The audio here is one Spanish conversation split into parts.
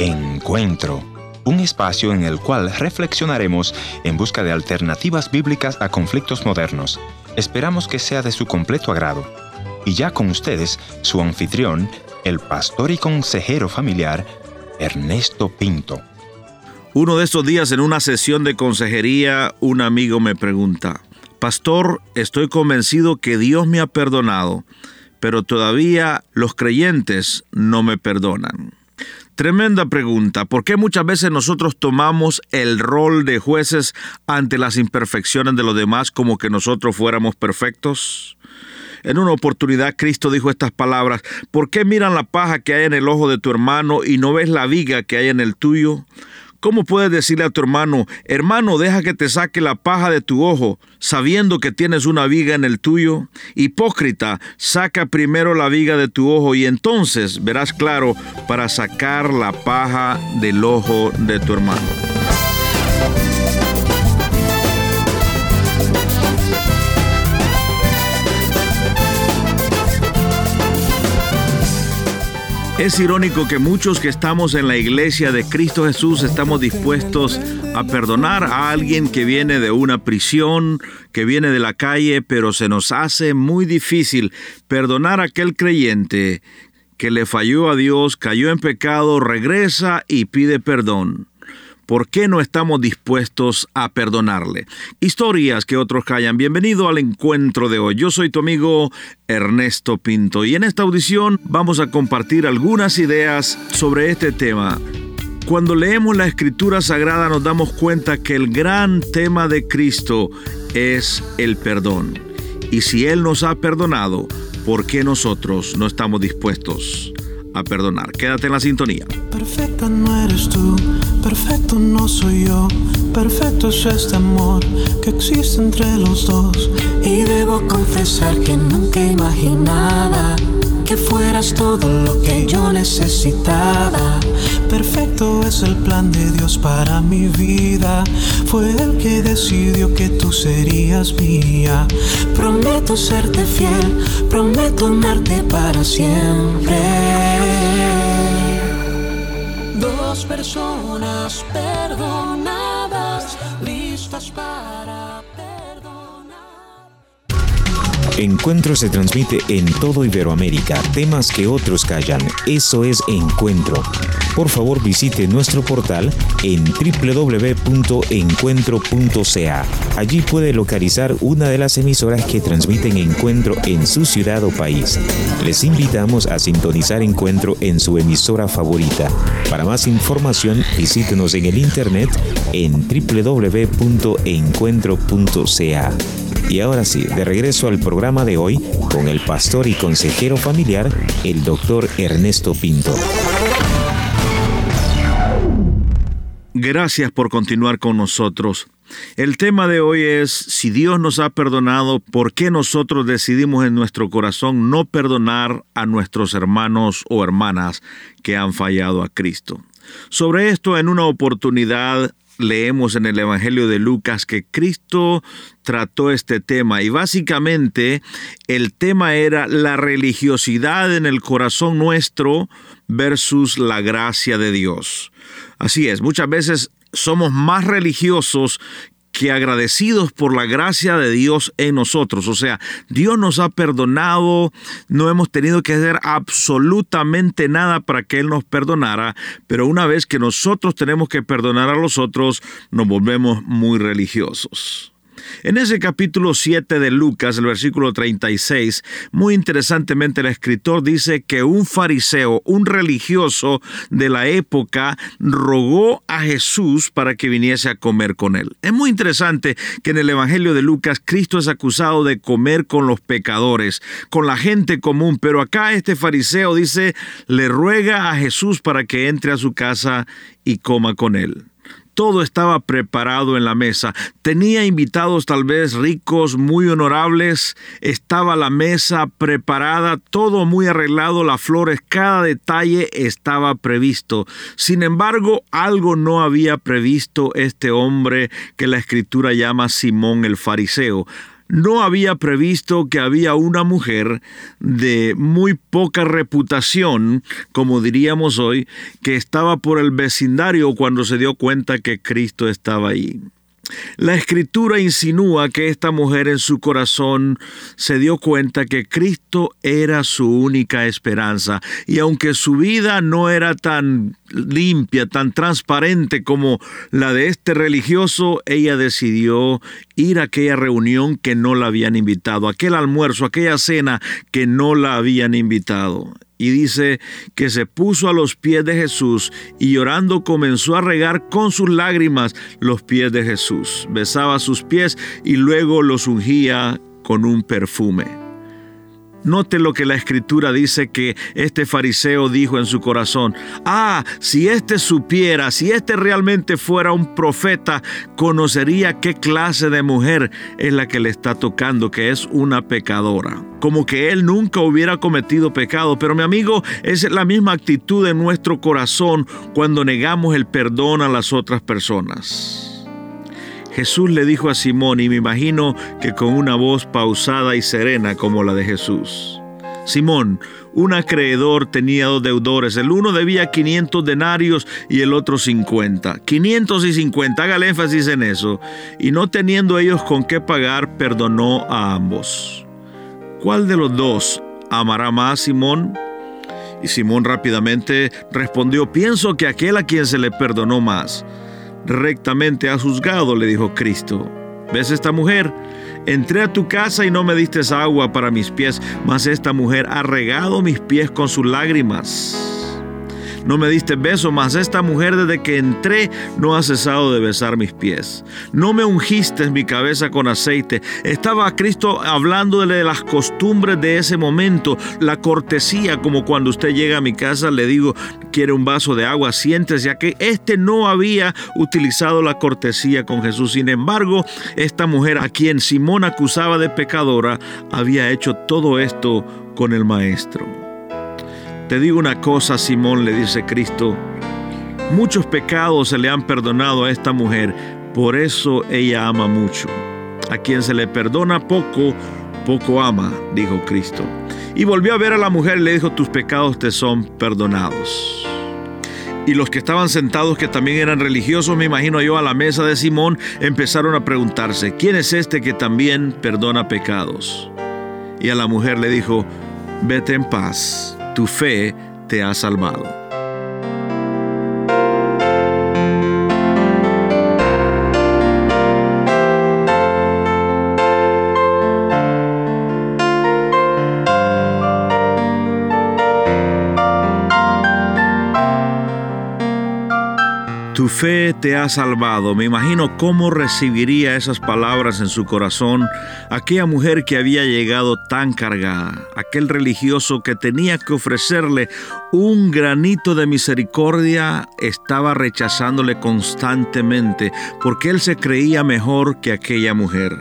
Encuentro, un espacio en el cual reflexionaremos en busca de alternativas bíblicas a conflictos modernos. Esperamos que sea de su completo agrado. Y ya con ustedes, su anfitrión, el pastor y consejero familiar, Ernesto Pinto. Uno de estos días en una sesión de consejería, un amigo me pregunta, Pastor, estoy convencido que Dios me ha perdonado, pero todavía los creyentes no me perdonan. Tremenda pregunta. ¿Por qué muchas veces nosotros tomamos el rol de jueces ante las imperfecciones de los demás como que nosotros fuéramos perfectos? En una oportunidad Cristo dijo estas palabras, ¿por qué miran la paja que hay en el ojo de tu hermano y no ves la viga que hay en el tuyo? ¿Cómo puedes decirle a tu hermano, hermano, deja que te saque la paja de tu ojo, sabiendo que tienes una viga en el tuyo? Hipócrita, saca primero la viga de tu ojo y entonces verás claro para sacar la paja del ojo de tu hermano. Es irónico que muchos que estamos en la iglesia de Cristo Jesús estamos dispuestos a perdonar a alguien que viene de una prisión, que viene de la calle, pero se nos hace muy difícil perdonar a aquel creyente que le falló a Dios, cayó en pecado, regresa y pide perdón. ¿Por qué no estamos dispuestos a perdonarle? Historias que otros callan. Bienvenido al encuentro de hoy. Yo soy tu amigo Ernesto Pinto y en esta audición vamos a compartir algunas ideas sobre este tema. Cuando leemos la escritura sagrada nos damos cuenta que el gran tema de Cristo es el perdón. Y si Él nos ha perdonado, ¿por qué nosotros no estamos dispuestos a perdonar? Quédate en la sintonía. Perfecta no eres tú Perfecto no soy yo, perfecto es este amor que existe entre los dos. Y debo confesar que nunca imaginaba que fueras todo lo que yo necesitaba. Perfecto es el plan de Dios para mi vida. Fue el que decidió que tú serías mía. Prometo serte fiel, prometo amarte para siempre personas perdonadas, Encuentro se transmite en todo Iberoamérica, temas que otros callan. Eso es Encuentro por favor visite nuestro portal en www.encuentro.ca. Allí puede localizar una de las emisoras que transmiten Encuentro en su ciudad o país. Les invitamos a sintonizar Encuentro en su emisora favorita. Para más información, visítenos en el internet en www.encuentro.ca. Y ahora sí, de regreso al programa de hoy con el pastor y consejero familiar, el doctor Ernesto Pinto. Gracias por continuar con nosotros. El tema de hoy es, si Dios nos ha perdonado, ¿por qué nosotros decidimos en nuestro corazón no perdonar a nuestros hermanos o hermanas que han fallado a Cristo? Sobre esto, en una oportunidad, leemos en el Evangelio de Lucas que Cristo trató este tema y básicamente el tema era la religiosidad en el corazón nuestro versus la gracia de Dios. Así es, muchas veces somos más religiosos que agradecidos por la gracia de Dios en nosotros. O sea, Dios nos ha perdonado, no hemos tenido que hacer absolutamente nada para que Él nos perdonara, pero una vez que nosotros tenemos que perdonar a los otros, nos volvemos muy religiosos. En ese capítulo 7 de Lucas, el versículo 36, muy interesantemente el escritor dice que un fariseo, un religioso de la época, rogó a Jesús para que viniese a comer con él. Es muy interesante que en el Evangelio de Lucas Cristo es acusado de comer con los pecadores, con la gente común, pero acá este fariseo dice, le ruega a Jesús para que entre a su casa y coma con él todo estaba preparado en la mesa. Tenía invitados tal vez ricos, muy honorables, estaba la mesa preparada, todo muy arreglado, las flores, cada detalle estaba previsto. Sin embargo, algo no había previsto este hombre que la escritura llama Simón el fariseo. No había previsto que había una mujer de muy poca reputación, como diríamos hoy, que estaba por el vecindario cuando se dio cuenta que Cristo estaba ahí. La escritura insinúa que esta mujer en su corazón se dio cuenta que Cristo era su única esperanza. Y aunque su vida no era tan limpia, tan transparente como la de este religioso, ella decidió ir a aquella reunión que no la habían invitado, aquel almuerzo, aquella cena que no la habían invitado y dice que se puso a los pies de Jesús y llorando comenzó a regar con sus lágrimas los pies de Jesús. Besaba sus pies y luego los ungía con un perfume. Note lo que la escritura dice que este fariseo dijo en su corazón. Ah, si éste supiera, si éste realmente fuera un profeta, conocería qué clase de mujer es la que le está tocando, que es una pecadora. Como que él nunca hubiera cometido pecado. Pero mi amigo, es la misma actitud en nuestro corazón cuando negamos el perdón a las otras personas. Jesús le dijo a Simón, y me imagino que con una voz pausada y serena como la de Jesús. Simón, un acreedor tenía dos deudores, el uno debía 500 denarios y el otro 50. 500 y 50, hágale énfasis en eso. Y no teniendo ellos con qué pagar, perdonó a ambos. ¿Cuál de los dos amará más Simón? Y Simón rápidamente respondió, pienso que aquel a quien se le perdonó más rectamente has juzgado, le dijo Cristo. ¿Ves esta mujer? Entré a tu casa y no me diste agua para mis pies, mas esta mujer ha regado mis pies con sus lágrimas no me diste beso, mas esta mujer desde que entré no ha cesado de besar mis pies. No me ungiste mi cabeza con aceite. Estaba Cristo hablando de las costumbres de ese momento, la cortesía, como cuando usted llega a mi casa, le digo, quiere un vaso de agua, siéntese, ya que este no había utilizado la cortesía con Jesús. Sin embargo, esta mujer a quien Simón acusaba de pecadora, había hecho todo esto con el Maestro. Te digo una cosa, Simón, le dice Cristo, muchos pecados se le han perdonado a esta mujer, por eso ella ama mucho. A quien se le perdona poco, poco ama, dijo Cristo. Y volvió a ver a la mujer y le dijo, tus pecados te son perdonados. Y los que estaban sentados, que también eran religiosos, me imagino yo, a la mesa de Simón, empezaron a preguntarse, ¿quién es este que también perdona pecados? Y a la mujer le dijo, vete en paz tu fe te ha salvado. Fe te ha salvado. Me imagino cómo recibiría esas palabras en su corazón aquella mujer que había llegado tan cargada, aquel religioso que tenía que ofrecerle un granito de misericordia, estaba rechazándole constantemente porque él se creía mejor que aquella mujer.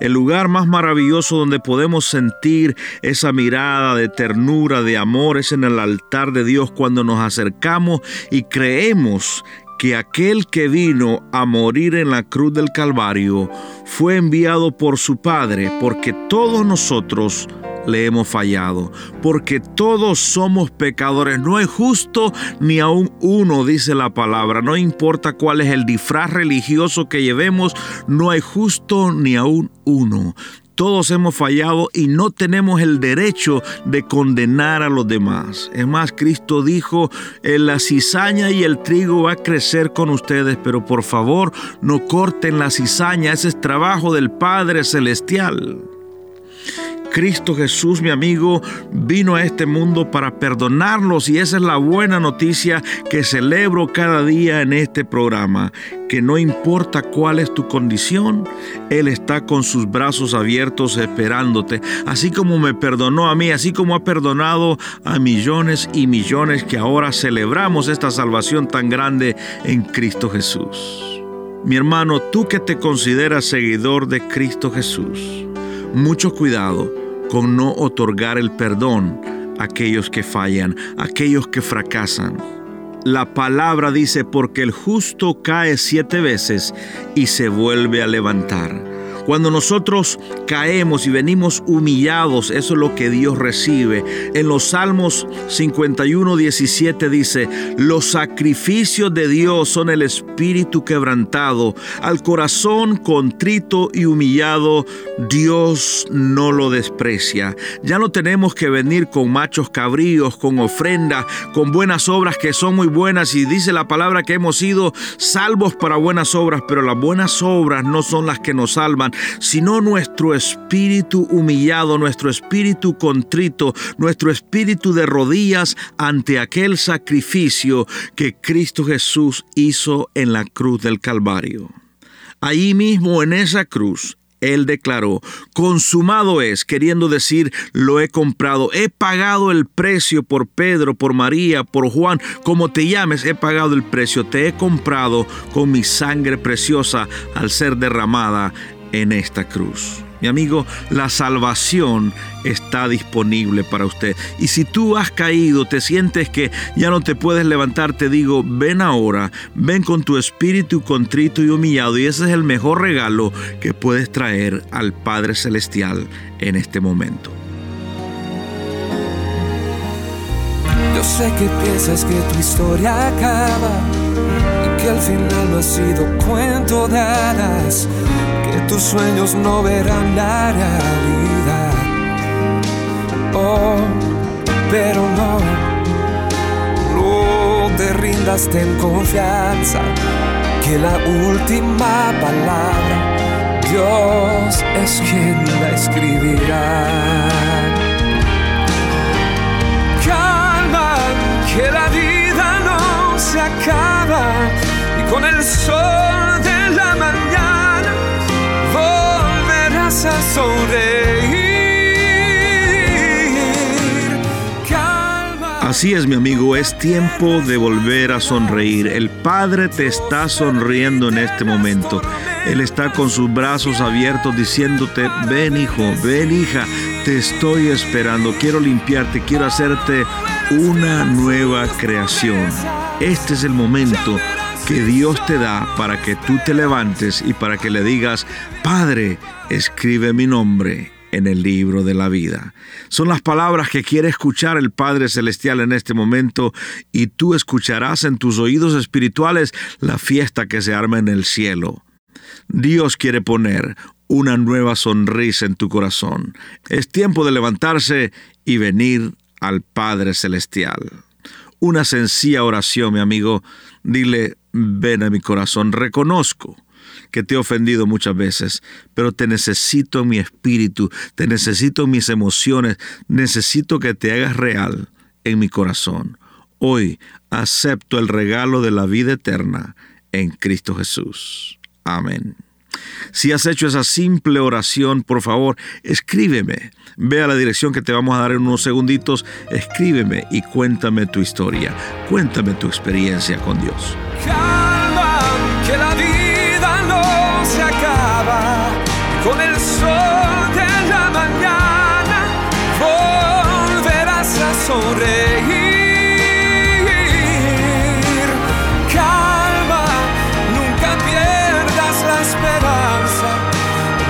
El lugar más maravilloso donde podemos sentir esa mirada de ternura, de amor, es en el altar de Dios cuando nos acercamos y creemos que aquel que vino a morir en la cruz del Calvario fue enviado por su Padre, porque todos nosotros le hemos fallado, porque todos somos pecadores. No es justo ni aún uno, dice la palabra. No importa cuál es el disfraz religioso que llevemos, no hay justo ni aún uno. Todos hemos fallado y no tenemos el derecho de condenar a los demás. Es más, Cristo dijo, la cizaña y el trigo va a crecer con ustedes, pero por favor no corten la cizaña, ese es trabajo del Padre Celestial. Cristo Jesús, mi amigo, vino a este mundo para perdonarlos y esa es la buena noticia que celebro cada día en este programa, que no importa cuál es tu condición, Él está con sus brazos abiertos esperándote, así como me perdonó a mí, así como ha perdonado a millones y millones que ahora celebramos esta salvación tan grande en Cristo Jesús. Mi hermano, tú que te consideras seguidor de Cristo Jesús, mucho cuidado con no otorgar el perdón a aquellos que fallan, a aquellos que fracasan. La palabra dice, porque el justo cae siete veces y se vuelve a levantar. Cuando nosotros caemos y venimos humillados, eso es lo que Dios recibe. En los Salmos 51, 17 dice, los sacrificios de Dios son el espíritu quebrantado, al corazón contrito y humillado, Dios no lo desprecia. Ya no tenemos que venir con machos cabríos, con ofrenda, con buenas obras que son muy buenas y dice la palabra que hemos sido salvos para buenas obras, pero las buenas obras no son las que nos salvan, sino nuestro espíritu humillado, nuestro espíritu contrito, nuestro espíritu de rodillas ante aquel sacrificio que Cristo Jesús hizo en la cruz del Calvario. Ahí mismo en esa cruz, él declaró, consumado es, queriendo decir, lo he comprado, he pagado el precio por Pedro, por María, por Juan, como te llames, he pagado el precio, te he comprado con mi sangre preciosa al ser derramada en esta cruz. Mi amigo, la salvación está disponible para usted. Y si tú has caído, te sientes que ya no te puedes levantar, te digo, ven ahora, ven con tu espíritu contrito y humillado. Y ese es el mejor regalo que puedes traer al Padre Celestial en este momento. Yo sé que piensas que tu historia acaba y que al final no ha sido cuento de hadas tus sueños no verán la realidad. Oh, pero no, no te rindas, ten confianza, que la última palabra Dios es quien la escribirá. Calma, que la vida no se acaba y con el sol Así es, mi amigo, es tiempo de volver a sonreír. El Padre te está sonriendo en este momento. Él está con sus brazos abiertos diciéndote, ven hijo, ven hija, te estoy esperando, quiero limpiarte, quiero hacerte una nueva creación. Este es el momento que Dios te da para que tú te levantes y para que le digas, Padre, escribe mi nombre en el libro de la vida. Son las palabras que quiere escuchar el Padre Celestial en este momento y tú escucharás en tus oídos espirituales la fiesta que se arma en el cielo. Dios quiere poner una nueva sonrisa en tu corazón. Es tiempo de levantarse y venir al Padre Celestial. Una sencilla oración, mi amigo. Dile, ven a mi corazón, reconozco que te he ofendido muchas veces, pero te necesito en mi espíritu, te necesito en mis emociones, necesito que te hagas real en mi corazón. Hoy acepto el regalo de la vida eterna en Cristo Jesús. Amén. Si has hecho esa simple oración, por favor, escríbeme. Ve a la dirección que te vamos a dar en unos segunditos, escríbeme y cuéntame tu historia, cuéntame tu experiencia con Dios.